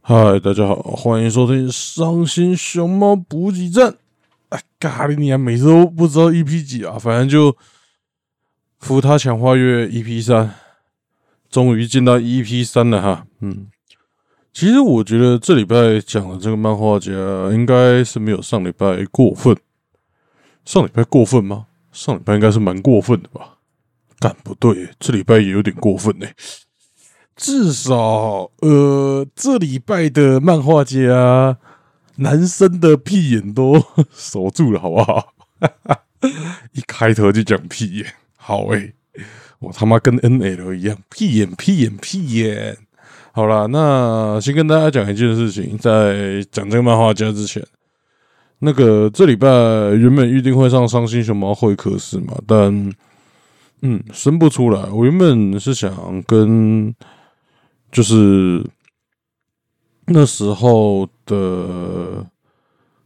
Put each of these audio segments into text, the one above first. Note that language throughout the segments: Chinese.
嗨，大家好，欢迎收听《伤心熊猫补给站》。哎，咖喱你啊，每次都不知道 EP 几啊，反正就扶他强化月 EP 三，终于进到 EP 三了哈。嗯，其实我觉得这礼拜讲的这个漫画家应该是没有上礼拜过分。上礼拜过分吗？上礼拜应该是蛮过分的吧？但不对，这礼拜也有点过分呢。至少，呃，这礼拜的漫画家男生的屁眼都 守住了，好不好？一开头就讲屁眼，好诶，我他妈跟 N L 一样，屁眼屁眼屁眼。好了，那先跟大家讲一件事情，在讲这个漫画家之前，那个这礼拜原本预定会上伤心熊猫会客室嘛，但嗯，生不出来。我原本是想跟。就是那时候的，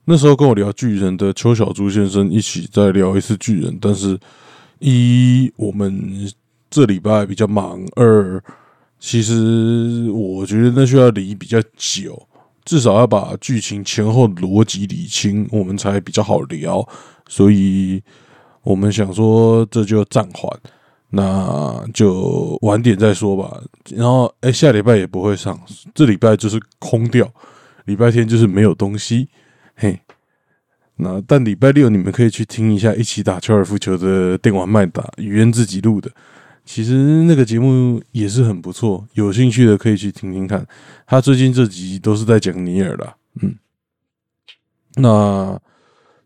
那时候跟我聊巨人的邱小猪先生一起再聊一次巨人，但是一我们这礼拜比较忙，二其实我觉得那需要理比较久，至少要把剧情前后逻辑理清，我们才比较好聊，所以我们想说这就暂缓。那就晚点再说吧。然后，哎，下礼拜也不会上，这礼拜就是空掉，礼拜天就是没有东西。嘿，那但礼拜六你们可以去听一下一起打高尔夫球的电玩麦打语言自己录的，其实那个节目也是很不错，有兴趣的可以去听听看。他最近这集都是在讲尼尔啦，嗯。那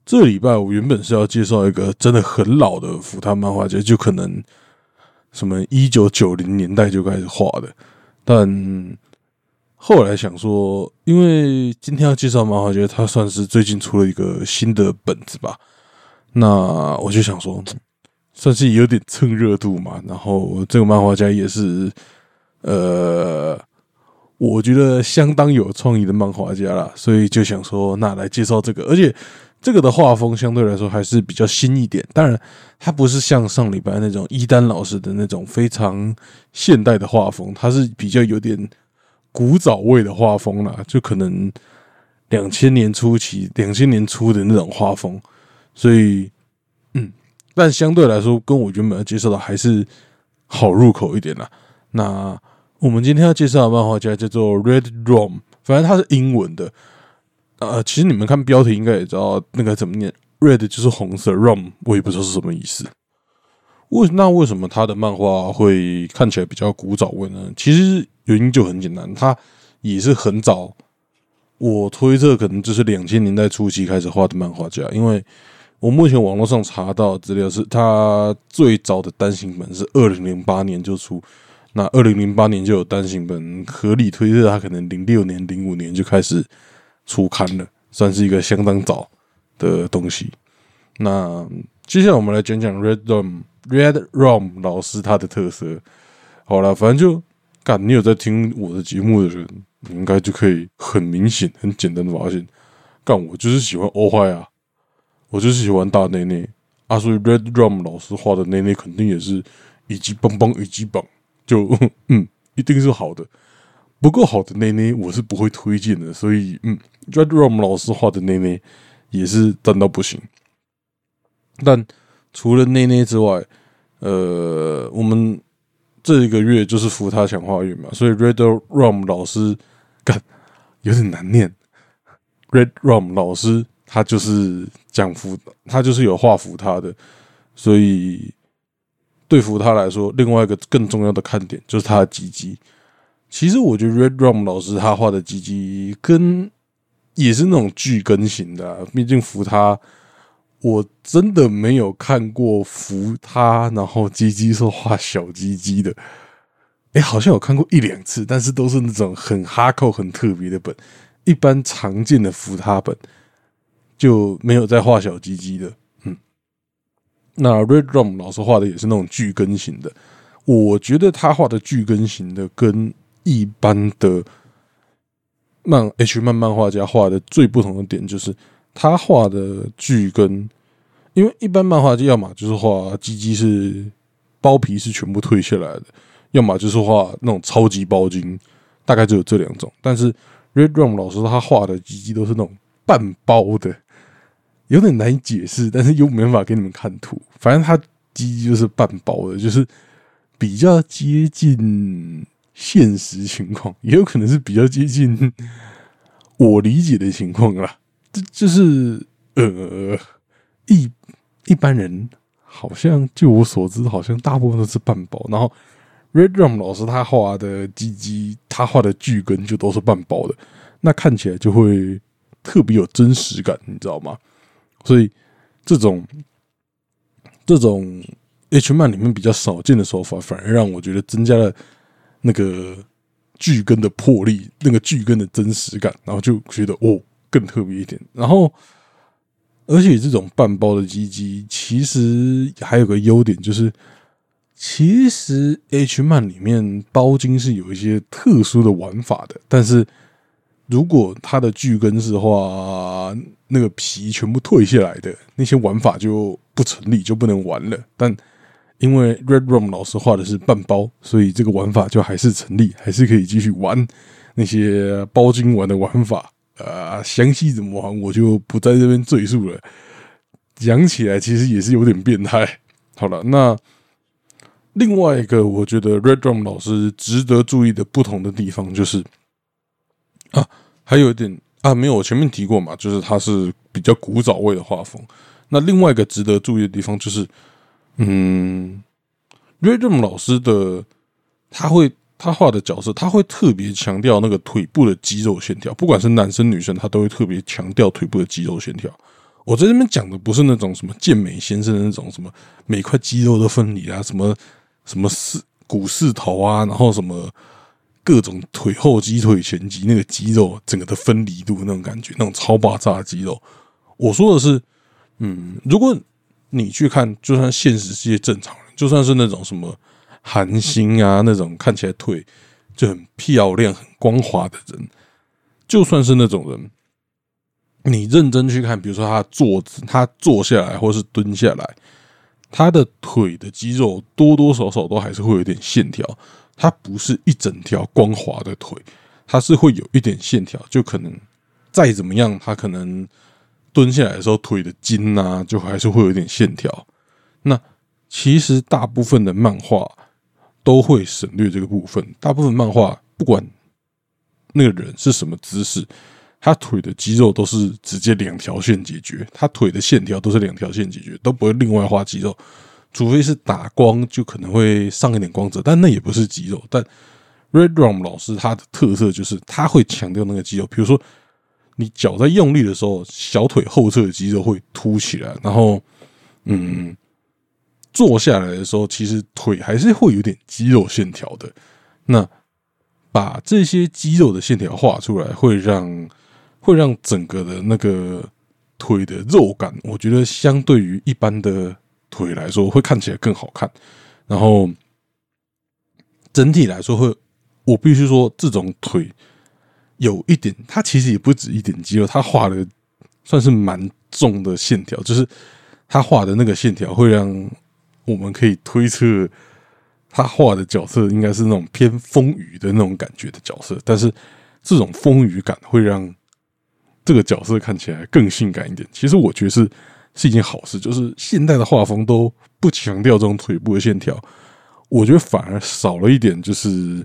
这礼拜我原本是要介绍一个真的很老的福他漫画家，就可能。什么一九九零年代就开始画的，但后来想说，因为今天要介绍漫画家，他算是最近出了一个新的本子吧，那我就想说，算是有点蹭热度嘛。然后这个漫画家也是，呃，我觉得相当有创意的漫画家啦，所以就想说，那来介绍这个，而且。这个的画风相对来说还是比较新一点，当然，它不是像上礼拜那种伊丹老师的那种非常现代的画风，它是比较有点古早味的画风啦，就可能两千年初期、两千年初的那种画风，所以，嗯，但相对来说，跟我原本要介绍的还是好入口一点啦。那我们今天要介绍的漫画家叫做 Red Room，反正它是英文的。呃，其实你们看标题应该也知道那个怎么念，red 就是红色，rom 我也不知道是什么意思。为那为什么他的漫画会看起来比较古早味呢？其实原因就很简单，他也是很早，我推测可能就是两千年代初期开始画的漫画家。因为我目前网络上查到资料是，他最早的单行本是二零零八年就出，那二零零八年就有单行本，合理推测他可能零六年、零五年就开始。初刊了，算是一个相当早的东西。那接下来我们来讲讲 Red Rom Red Rom 老师他的特色。好了，反正就干，你有在听我的节目的人，你应该就可以很明显、很简单的发现，干我就是喜欢欧坏啊，我就是喜欢大内内啊，所以 Red Rom 老师画的内内肯定也是一级棒棒，一级棒，就 嗯，一定是好的。不够好的内内，我是不会推荐的。所以，嗯，Red Rom 老师画的内内也是赞到不行。但除了内内之外，呃，我们这一个月就是扶他强化月嘛，所以 Red Rom 老师干有点难念。Red Rom 老师他就是讲福，他就是有画福他的，所以对福他来说，另外一个更重要的看点就是他的鸡鸡。其实我觉得 Red Rom 老师他画的鸡鸡跟也是那种巨根型的，毕竟扶他，我真的没有看过扶他，然后鸡鸡是画小鸡鸡的。哎，好像有看过一两次，但是都是那种很哈扣、很特别的本。一般常见的扶他本就没有在画小鸡鸡的。嗯，那 Red Rom 老师画的也是那种巨根型的，我觉得他画的巨根型的跟一般的漫 H 漫漫画家画的最不同的点就是，他画的剧跟，因为一般漫画家要么就是画鸡鸡是包皮是全部退下来的，要么就是画那种超级包茎，大概只有这两种。但是 Red Rum 老师他画的鸡鸡都是那种半包的，有点难以解释，但是又没办法给你们看图。反正他鸡鸡就是半包的，就是比较接近现实情况，也有可能是比较接近我理解的情况啦。这就是呃，一一般人好像就我所知，好像大部分都是半包，然后。Red Rum 老师他画的鸡鸡，他画的巨根就都是半包的，那看起来就会特别有真实感，你知道吗？所以这种这种 H 漫里面比较少见的手法，反而让我觉得增加了那个巨根的魄力，那个巨根的真实感，然后就觉得哦更特别一点。然后，而且这种半包的鸡鸡其实还有个优点就是。其实 H 漫里面包金是有一些特殊的玩法的，但是如果它的巨根是话，那个皮全部退下来的那些玩法就不成立，就不能玩了。但因为 Red Room 老师画的是半包，所以这个玩法就还是成立，还是可以继续玩那些包金玩的玩法。啊，详细怎么玩我就不在这边赘述了。讲起来其实也是有点变态。好了，那。另外一个，我觉得 Red Drum 老师值得注意的不同的地方，就是啊，还有一点啊，没有我前面提过嘛，就是他是比较古早味的画风。那另外一个值得注意的地方，就是嗯，Red Drum 老师的他会他画的角色，他会特别强调那个腿部的肌肉线条，不管是男生女生，他都会特别强调腿部的肌肉线条。我在这边讲的不是那种什么健美先生的那种什么每块肌肉都分离啊，什么。什么四股四头啊，然后什么各种腿后肌、腿前肌，那个肌肉整个的分离度那种感觉，那种超爆炸的肌肉。我说的是，嗯，如果你去看，就算现实世界正常人，就算是那种什么韩星啊，那种看起来腿就很漂亮、很光滑的人，就算是那种人，你认真去看，比如说他坐姿，他坐下来或是蹲下来。他的腿的肌肉多多少少都还是会有点线条，它不是一整条光滑的腿，它是会有一点线条，就可能再怎么样，他可能蹲下来的时候腿的筋啊，就还是会有点线条。那其实大部分的漫画都会省略这个部分，大部分漫画不管那个人是什么姿势。他腿的肌肉都是直接两条线解决，他腿的线条都是两条线解决，都不会另外画肌肉，除非是打光就可能会上一点光泽，但那也不是肌肉。但 Red Rum 老师他的特色就是他会强调那个肌肉，比如说你脚在用力的时候，小腿后侧的肌肉会凸起来，然后嗯，坐下来的时候，其实腿还是会有点肌肉线条的。那把这些肌肉的线条画出来，会让会让整个的那个腿的肉感，我觉得相对于一般的腿来说，会看起来更好看。然后整体来说，会我必须说，这种腿有一点，他其实也不止一点肌肉，他画的算是蛮重的线条，就是他画的那个线条，会让我们可以推测他画的角色应该是那种偏风雨的那种感觉的角色。但是这种风雨感会让这个角色看起来更性感一点，其实我觉得是是一件好事。就是现代的画风都不强调这种腿部的线条，我觉得反而少了一点，就是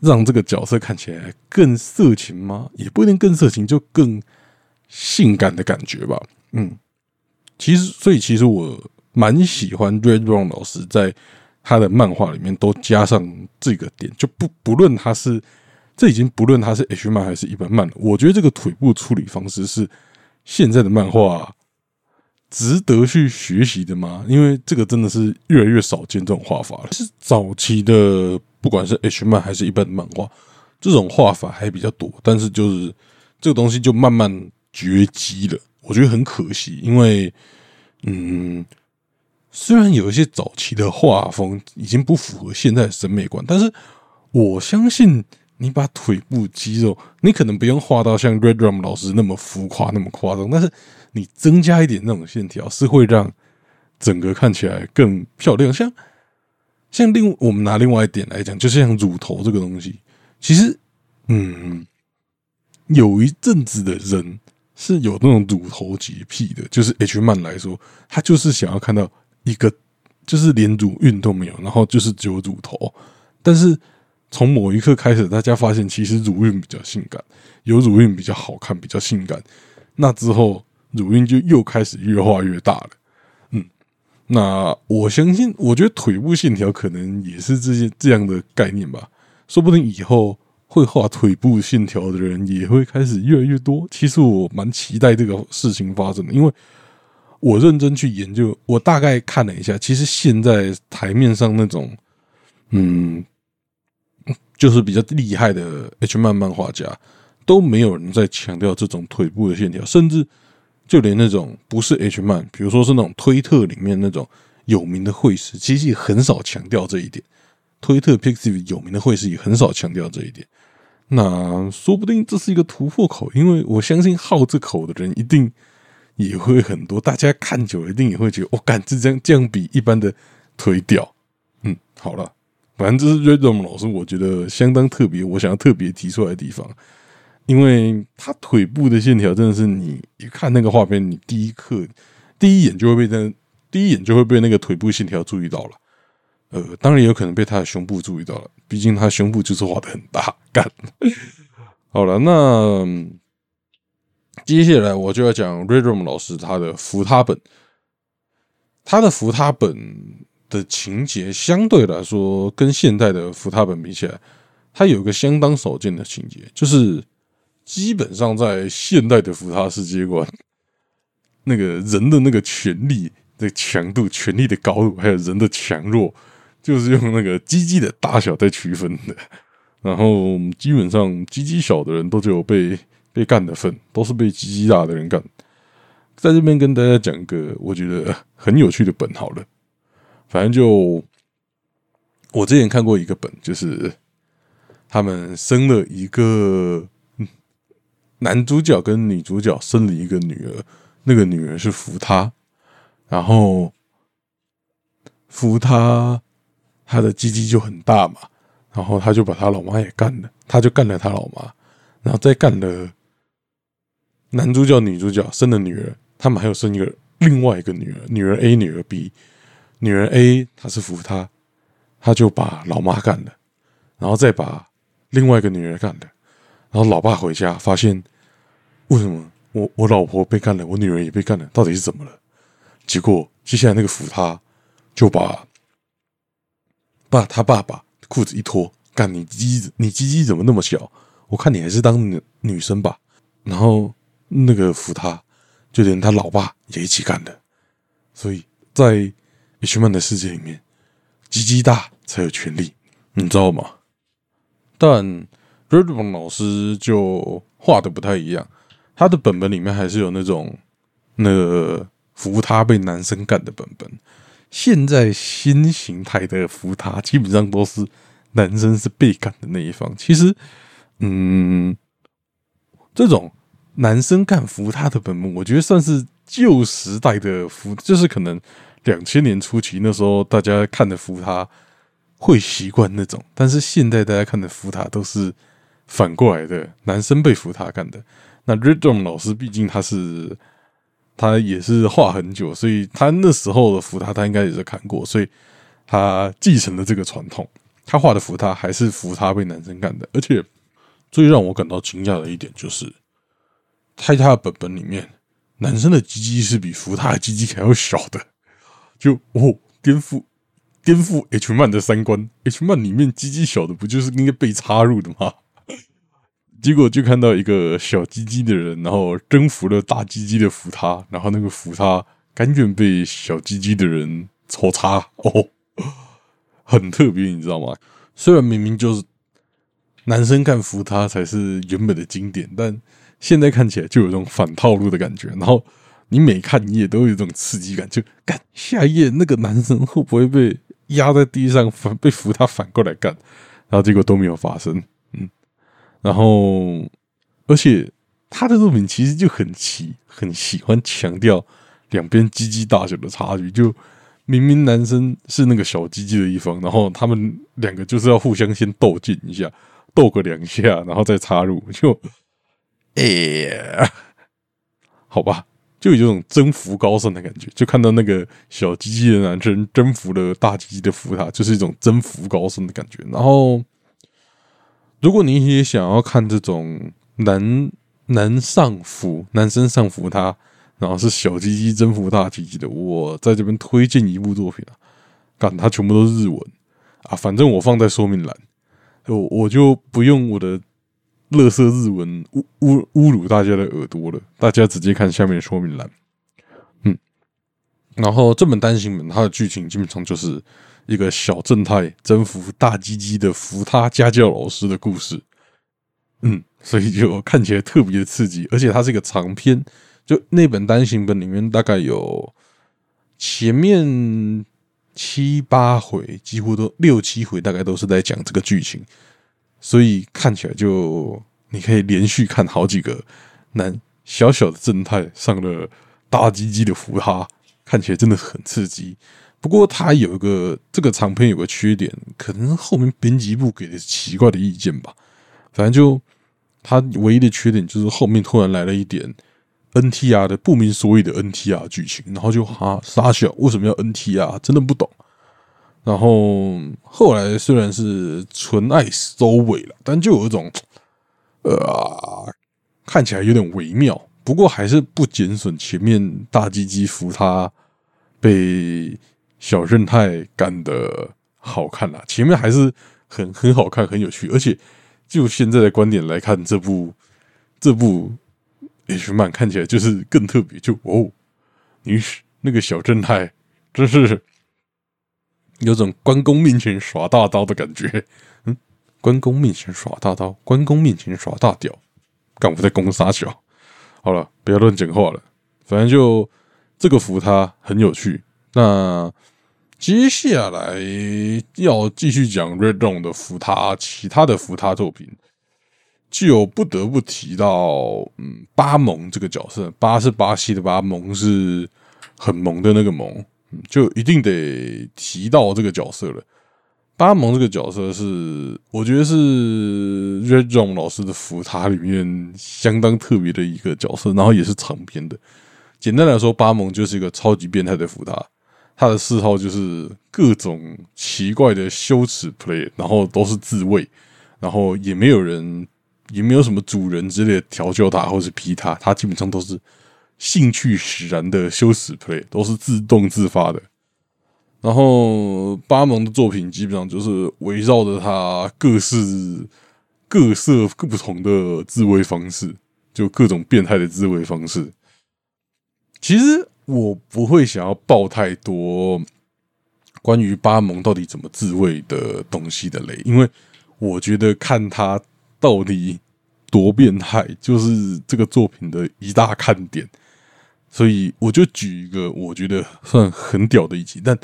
让这个角色看起来更色情吗？也不一定更色情，就更性感的感觉吧。嗯，其实所以其实我蛮喜欢 Red Ron 老师在他的漫画里面都加上这个点，就不不论他是。这已经不论它是 H 漫还是一般漫了。我觉得这个腿部处理方式是现在的漫画值得去学习的吗？因为这个真的是越来越少见这种画法了。是早期的，不管是 H 漫还是一般的漫画，这种画法还比较多。但是就是这个东西就慢慢绝迹了，我觉得很可惜。因为，嗯，虽然有一些早期的画风已经不符合现在的审美观，但是我相信。你把腿部肌肉，你可能不用画到像 Red Rum 老师那么浮夸、那么夸张，但是你增加一点那种线条，是会让整个看起来更漂亮。像像另我们拿另外一点来讲，就是像乳头这个东西，其实，嗯，有一阵子的人是有那种乳头洁癖的，就是 H 曼来说，他就是想要看到一个就是连乳晕都没有，然后就是只有乳头。但是从某一刻开始，大家发现其实乳晕比较性感，有乳晕比较好看，比较性感。那之后，乳晕就又开始越画越大了。那我相信，我觉得腿部线条可能也是这些这样的概念吧。说不定以后会画腿部线条的人也会开始越来越多。其实我蛮期待这个事情发生的，因为我认真去研究，我大概看了一下，其实现在台面上那种，嗯，就是比较厉害的 H 漫漫画家，都没有人在强调这种腿部的线条，甚至就连那种不是 H man，，比如说是那种推特里面那种有名的会师，其实也很少强调这一点。推特 Pixiv 有名的会师也很少强调这一点，那说不定这是一个突破口，因为我相信好这口的人一定也会很多，大家看久了一定也会觉得，我感这样这样比一般的推掉。嗯，好了，反正这是 Redom 老师我觉得相当特别，我想要特别提出来的地方，因为他腿部的线条真的是你一看那个画面，你第一刻第一眼就会被那第一眼就会被那个腿部线条注意到了。呃，当然也有可能被他的胸部注意到了，毕竟他胸部就是画的很大。干，好了，那接下来我就要讲 r e d r o m 老师他的扶他本，他的扶他本的情节相对来说跟现代的扶他本比起来，它有一个相当少见的情节，就是基本上在现代的福他世界观，那个人的那个权力的强度、权力的高度，还有人的强弱。就是用那个鸡鸡的大小在区分的，然后基本上鸡鸡小的人都只有被被干的份，都是被鸡鸡大的人干。在这边跟大家讲个我觉得很有趣的本好了，反正就我之前看过一个本，就是他们生了一个男主角跟女主角生了一个女儿，那个女儿是扶他，然后扶他。他的鸡鸡就很大嘛，然后他就把他老妈也干了，他就干了他老妈，然后再干了男主角、女主角生的女儿，他们还有生一个另外一个女儿，女儿 A、女儿 B，女儿 A 他是扶他，他就把老妈干了，然后再把另外一个女儿干了，然后老爸回家发现，为什么我我老婆被干了，我女儿也被干了，到底是怎么了？结果接下来那个扶他就把。爸，他爸爸裤子一脱，干你鸡，你鸡鸡怎么那么小？我看你还是当女女生吧。然后那个扶他，就连他老爸也一起干的。所以在 H 曼的世界里面，鸡鸡大才有权利，你知道吗？但 r e d b o n 老师就画的不太一样，他的本本里面还是有那种那个扶他被男生干的本本。现在新形态的扶他基本上都是男生是被干的那一方。其实，嗯，这种男生干扶他的本本，我觉得算是旧时代的扶，就是可能两千年初期那时候大家看的扶他会习惯那种。但是现在大家看的扶他都是反过来的，男生被扶他干的。那 Redom 老师毕竟他是。他也是画很久，所以他那时候的福他，他应该也是看过，所以他继承了这个传统。他画的福他还是福他被男生干的，而且最让我感到惊讶的一点就是，在他的本本里面，男生的鸡鸡是比福他的鸡鸡还要小的，就哦，颠覆颠覆 H 漫的三观。H 漫里面鸡鸡小的不就是应该被插入的吗？结果就看到一个小鸡鸡的人，然后征服了大鸡鸡的扶他，然后那个扶他甘愿被小鸡鸡的人抽插 哦，很特别，你知道吗？虽然明明就是男生看扶他才是原本的经典，但现在看起来就有种反套路的感觉。然后你每看一页都有一种刺激感，就干下一页那个男生会不会被压在地上反被扶他反过来干？然后结果都没有发生。嗯然后，而且他的作品其实就很奇，很喜欢强调两边鸡鸡大小的差距。就明明男生是那个小鸡鸡的一方，然后他们两个就是要互相先斗劲一下，斗个两下，然后再插入，就 哎，好吧，就有这种征服高山的感觉，就看到那个小鸡鸡的男生征服了大鸡鸡的福塔，就是一种征服高山的感觉。然后，如果你也想要看这种男男上服男生上服他，然后是小鸡鸡征服大鸡鸡的，我在这边推荐一部作品啊，干，它全部都是日文啊，反正我放在说明栏，我我就不用我的。乐色日文侮侮侮辱大家的耳朵了，大家直接看下面说明栏。嗯，然后这本单行本它的剧情基本上就是一个小正太征服大鸡鸡的扶他家教老师的故事。嗯，所以就看起来特别的刺激，而且它是一个长篇，就那本单行本里面大概有前面七八回，几乎都六七回，大概都是在讲这个剧情。所以看起来就你可以连续看好几个男小小的正太上了大鸡鸡的扶他，看起来真的很刺激。不过他有一个这个长篇有个缺点，可能后面编辑部给的奇怪的意见吧。反正就他唯一的缺点就是后面突然来了一点 NTR 的不明所以的 NTR 剧情，然后就哈傻笑，为什么要 NTR？真的不懂。然后后来虽然是纯爱收尾了，但就有一种，呃，看起来有点微妙。不过还是不减损前面大鸡鸡扶他被小正太干的好看啦。前面还是很很好看，很有趣。而且就现在的观点来看，这部这部 H 漫看起来就是更特别。就哦，你那个小正太真是。有种关公面前耍大刀的感觉，嗯，关公面前耍大刀，关公面前耍大屌，干我在攻杀小，好了，不要乱讲话了。反正就这个服他很有趣。那接下来要继续讲 Red d o n 的服他，其他的服他作品，就不得不提到，嗯，巴蒙这个角色。巴是巴西的巴，蒙是很萌的那个萌。就一定得提到这个角色了。巴蒙这个角色是，我觉得是 Red Ron 老师的福塔里面相当特别的一个角色，然后也是长篇的。简单来说，巴蒙就是一个超级变态的福塔，他的嗜好就是各种奇怪的羞耻 play，然后都是自卫，然后也没有人，也没有什么主人之类的调教他或是逼他，他基本上都是。兴趣使然的羞耻 play 都是自动自发的，然后巴蒙的作品基本上就是围绕着他各式各色各不同的自卫方式，就各种变态的自卫方式。其实我不会想要爆太多关于巴蒙到底怎么自卫的东西的雷，因为我觉得看他到底多变态，就是这个作品的一大看点。所以我就举一个我觉得算很屌的一集，但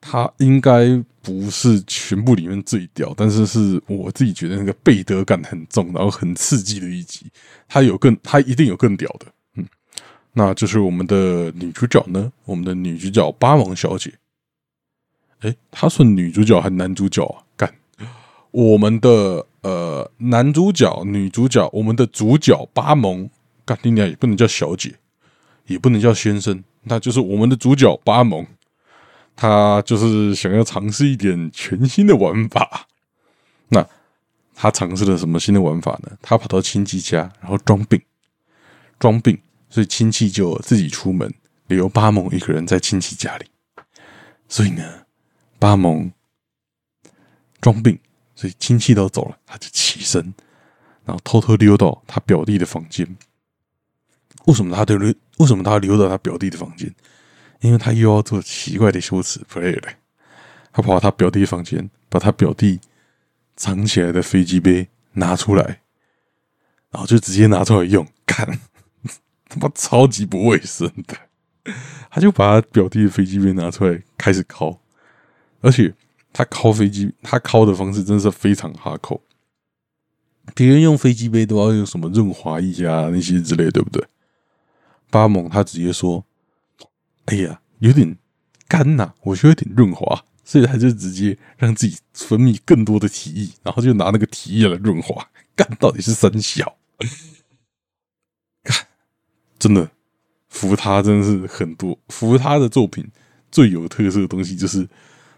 它应该不是全部里面最屌，但是是我自己觉得那个背德感很重，然后很刺激的一集。它有更，它一定有更屌的，那就是我们的女主角呢，我们的女主角巴蒙小姐。哎，她算女主角还是男主角啊？干，我们的呃男主角、女主角，我们的主角巴蒙，干，你俩也不能叫小姐。也不能叫先生，那就是我们的主角巴蒙，他就是想要尝试一点全新的玩法。那他尝试了什么新的玩法呢？他跑到亲戚家，然后装病，装病，所以亲戚就自己出门，留巴蒙一个人在亲戚家里。所以呢，巴蒙装病，所以亲戚都走了，他就起身，然后偷偷溜到他表弟的房间。为什么他留？为什么他溜到他表弟的房间？因为他又要做奇怪的羞耻 play 了。他跑到他表弟房间，把他表弟藏起来的飞机杯拿出来，然后就直接拿出来用。看，他妈超级不卫生的。他就把他表弟的飞机杯拿出来开始敲，而且他敲飞机，他敲的方式真的是非常哈扣。别人用飞机杯都要用什么润滑液啊那些之类，对不对？巴蒙他直接说：“哎呀，有点干呐，我需要点润滑。”所以他就直接让自己分泌更多的体液，然后就拿那个体液来润滑。干到底是三小？真的服他真的是很多，服他的作品最有特色的东西就是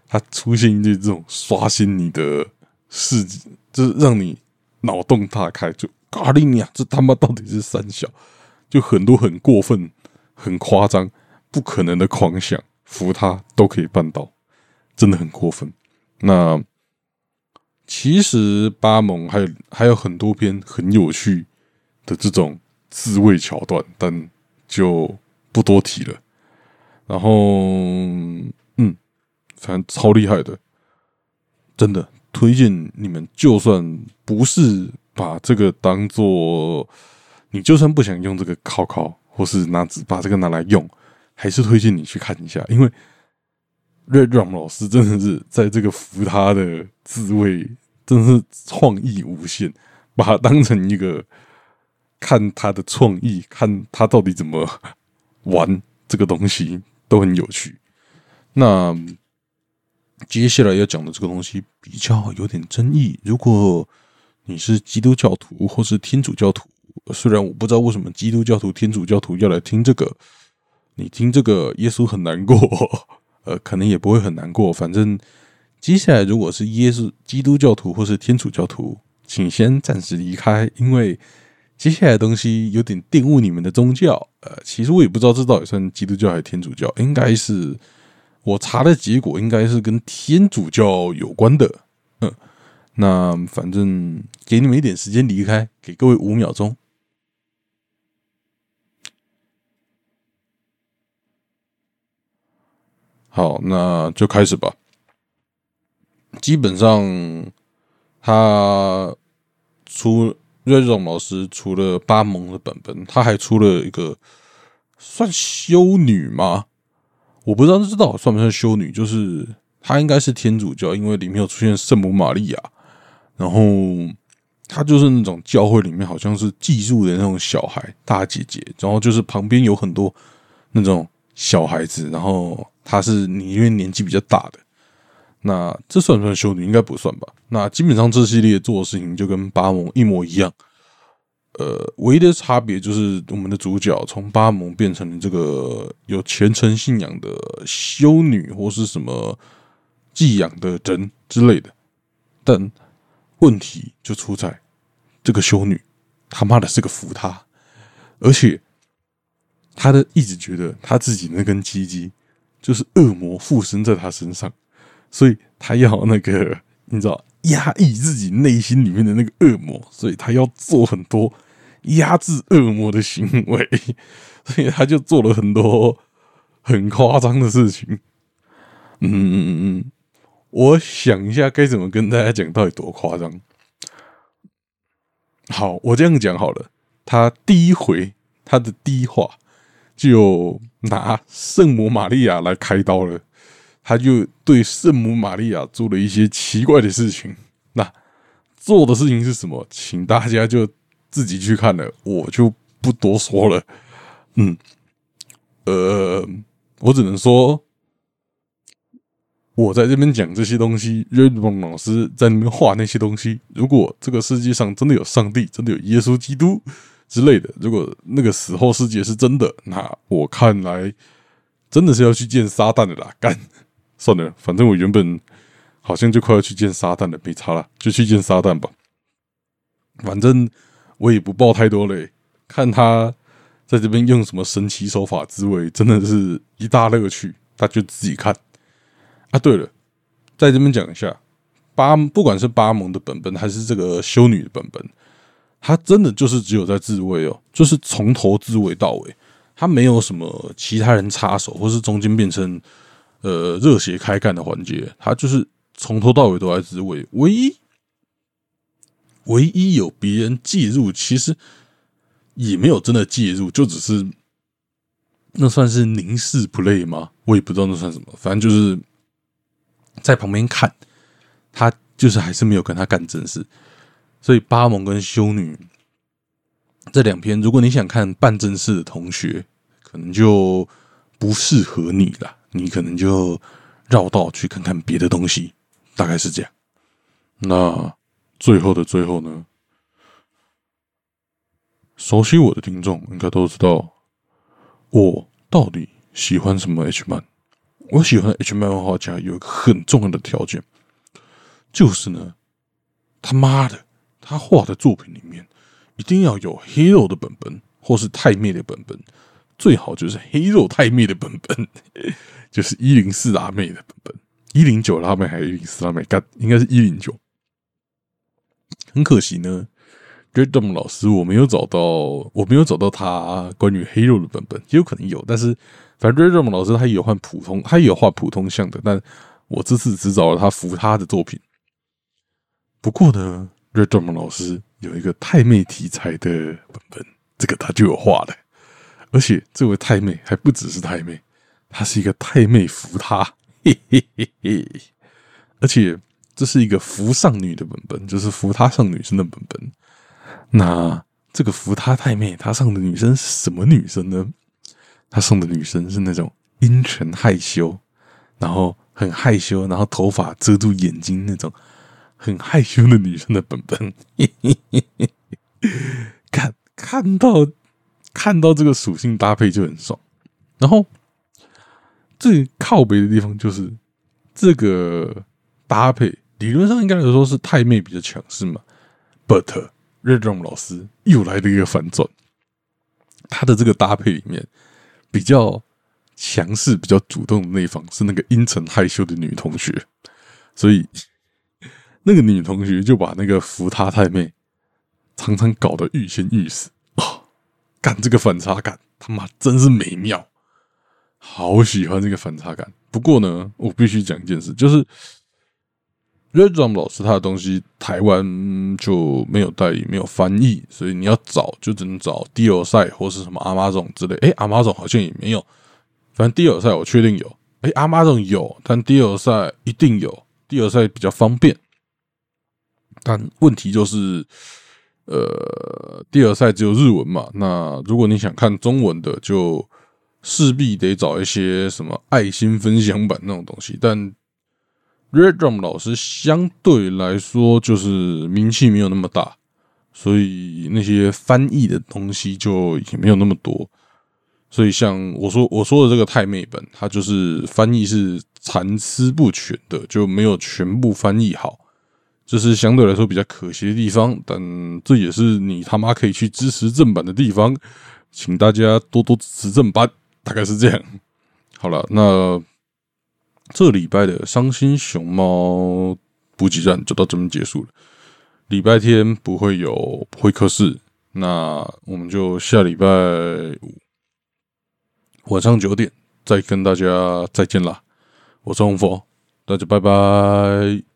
他出现一些这种刷新你的视，就是让你脑洞大开，就咖喱尼这他妈到底是三小，就很多很过分、很夸张、不可能的狂想，服他都可以办到，真的很过分。那。其实巴蒙还有还有很多篇很有趣的这种自慰桥段，但就不多提了。然后，嗯，反正超厉害的，真的推荐你们。就算不是把这个当做，你就算不想用这个考考，或是拿把这个拿来用，还是推荐你去看一下，因为 Red Rum 老师真的是在这个扶他的自卫。真是创意无限，把它当成一个看他的创意，看他到底怎么玩这个东西都很有趣。那接下来要讲的这个东西比较有点争议。如果你是基督教徒或是天主教徒，虽然我不知道为什么基督教徒、天主教徒要来听这个，你听这个耶稣很难过，呃，可能也不会很难过，反正。接下来，如果是耶稣、基督教徒或是天主教徒，请先暂时离开，因为接下来的东西有点玷污你们的宗教。呃，其实我也不知道这到底算基督教还是天主教，应该是我查的结果应该是跟天主教有关的。嗯，那反正给你们一点时间离开，给各位五秒钟。好，那就开始吧。基本上，他出瑞荣老师除了巴蒙的本本，他还出了一个算修女吗？我不知道这道算不算修女，就是他应该是天主教，因为里面有出现圣母玛利亚，然后他就是那种教会里面好像是寄宿的那种小孩大姐姐，然后就是旁边有很多那种小孩子，然后他是你因为年纪比较大的。那这算不算修女？应该不算吧。那基本上这系列做的事情就跟巴蒙一模一样，呃，唯一的差别就是我们的主角从巴蒙变成了这个有虔诚信仰的修女或是什么寄养的人之类的。但问题就出在这个修女他妈的是个扶他，而且他的一直觉得他自己那根鸡鸡就是恶魔附身在他身上。所以他要那个，你知道，压抑自己内心里面的那个恶魔，所以他要做很多压制恶魔的行为，所以他就做了很多很夸张的事情。嗯嗯嗯嗯，我想一下该怎么跟大家讲到底多夸张。好，我这样讲好了，他第一回他的第一话就拿圣母玛利亚来开刀了。他就对圣母玛利亚做了一些奇怪的事情。那做的事情是什么？请大家就自己去看了，我就不多说了。嗯，呃，我只能说，我在这边讲这些东西，瑞蒙老师在那边画那些东西。如果这个世界上真的有上帝，真的有耶稣基督之类的，如果那个死后世界是真的，那我看来真的是要去见撒旦的啦，干！算了，反正我原本好像就快要去见撒旦了，没差了，就去见撒旦吧。反正我也不抱太多嘞，看他在这边用什么神奇手法滋味，真的是一大乐趣，他就自己看。啊，对了，在这边讲一下，巴不管是巴蒙的本本还是这个修女的本本，他真的就是只有在自慰哦，就是从头自慰到尾，他没有什么其他人插手，或是中间变成。呃，热血开干的环节，他就是从头到尾都在自慰，唯一唯一有别人介入，其实也没有真的介入，就只是那算是凝视 play 吗？我也不知道那算什么，反正就是在旁边看，他就是还是没有跟他干正事。所以巴蒙跟修女这两篇，如果你想看办正事的同学，可能就不适合你了。你可能就绕道去看看别的东西，大概是这样。那最后的最后呢？熟悉我的听众应该都知道，我到底喜欢什么 H 漫？我喜欢 H 漫画家有一个很重要的条件，就是呢，他妈的，他画的作品里面一定要有黑肉的本本，或是太妹的本本，最好就是黑肉太妹的本本，就是一零四拉妹的本本，一零九拉妹还是一零四拉妹？该，应该是一零九。很可惜呢。Redom 老师，我没有找到，我没有找到他关于黑肉的本本，也有可能有，但是反正 Redom 老师他也有画普通，他也有画普通像的，但我这次只找了他扶他的作品。不过呢，Redom 老师有一个太妹题材的本本，这个他就有画了，而且这位太妹还不只是太妹，她是一个太妹扶她，嘿嘿嘿嘿，而且这是一个扶上女的本本，就是扶她上女生的本本。那这个扶他太妹，她上的女生是什么女生呢？她上的女生是那种阴沉害羞，然后很害羞，然后头发遮住眼睛那种很害羞的女生的本本。嘿嘿嘿嘿看看到看到这个属性搭配就很爽。然后最靠北的地方就是这个搭配，理论上应该来说是太妹比较强势嘛，but。r e d r o m 老师又来了一个反转，他的这个搭配里面比较强势、比较主动的那一方是那个阴沉害羞的女同学，所以那个女同学就把那个扶他太妹常常搞得欲仙欲死！干这个反差感，他妈真是美妙，好喜欢这个反差感。不过呢，我必须讲一件事，就是。Redrum 老师他的东西台湾就没有代理，没有翻译，所以你要找就只能找第二赛或是什么阿妈总之类。哎，阿妈总好像也没有，反正第二赛我确定有。哎，阿妈总有，但第二赛一定有，第二赛比较方便。但问题就是，呃，第二赛只有日文嘛。那如果你想看中文的，就势必得找一些什么爱心分享版那种东西，但。Redrum 老师相对来说就是名气没有那么大，所以那些翻译的东西就也没有那么多。所以像我说我说的这个太妹本，它就是翻译是参差不全的，就没有全部翻译好，这是相对来说比较可惜的地方。但这也是你他妈可以去支持正版的地方，请大家多多支持正版，大概是这样。好了，那。这礼拜的伤心熊猫补给站就到这边结束了。礼拜天不会有会客室，那我们就下礼拜五晚上九点再跟大家再见啦。我是红佛，大家拜拜。